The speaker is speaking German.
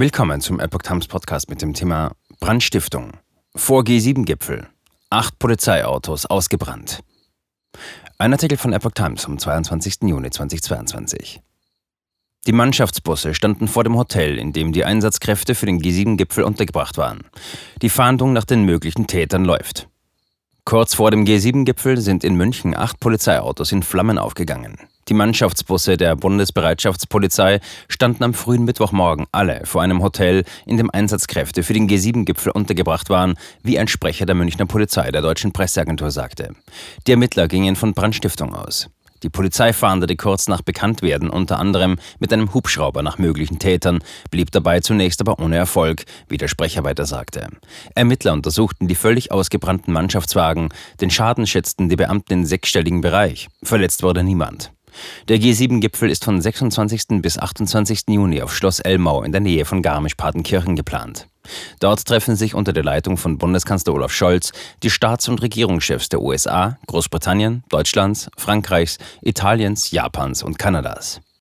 Willkommen zum Epoch Times Podcast mit dem Thema Brandstiftung. Vor G7-Gipfel. Acht Polizeiautos ausgebrannt. Ein Artikel von Epoch Times vom 22. Juni 2022. Die Mannschaftsbusse standen vor dem Hotel, in dem die Einsatzkräfte für den G7-Gipfel untergebracht waren. Die Fahndung nach den möglichen Tätern läuft. Kurz vor dem G7-Gipfel sind in München acht Polizeiautos in Flammen aufgegangen. Die Mannschaftsbusse der Bundesbereitschaftspolizei standen am frühen Mittwochmorgen alle vor einem Hotel, in dem Einsatzkräfte für den G7-Gipfel untergebracht waren, wie ein Sprecher der Münchner Polizei der deutschen Presseagentur sagte. Die Ermittler gingen von Brandstiftung aus. Die Polizei fahndete kurz nach Bekanntwerden unter anderem mit einem Hubschrauber nach möglichen Tätern, blieb dabei zunächst aber ohne Erfolg, wie der Sprecher weiter sagte. Ermittler untersuchten die völlig ausgebrannten Mannschaftswagen, den Schaden schätzten die Beamten in sechsstelligen Bereich. Verletzt wurde niemand. Der G7-Gipfel ist von 26. bis 28. Juni auf Schloss Elmau in der Nähe von Garmisch-Partenkirchen geplant. Dort treffen sich unter der Leitung von Bundeskanzler Olaf Scholz die Staats- und Regierungschefs der USA, Großbritannien, Deutschlands, Frankreichs, Italiens, Japans und Kanadas.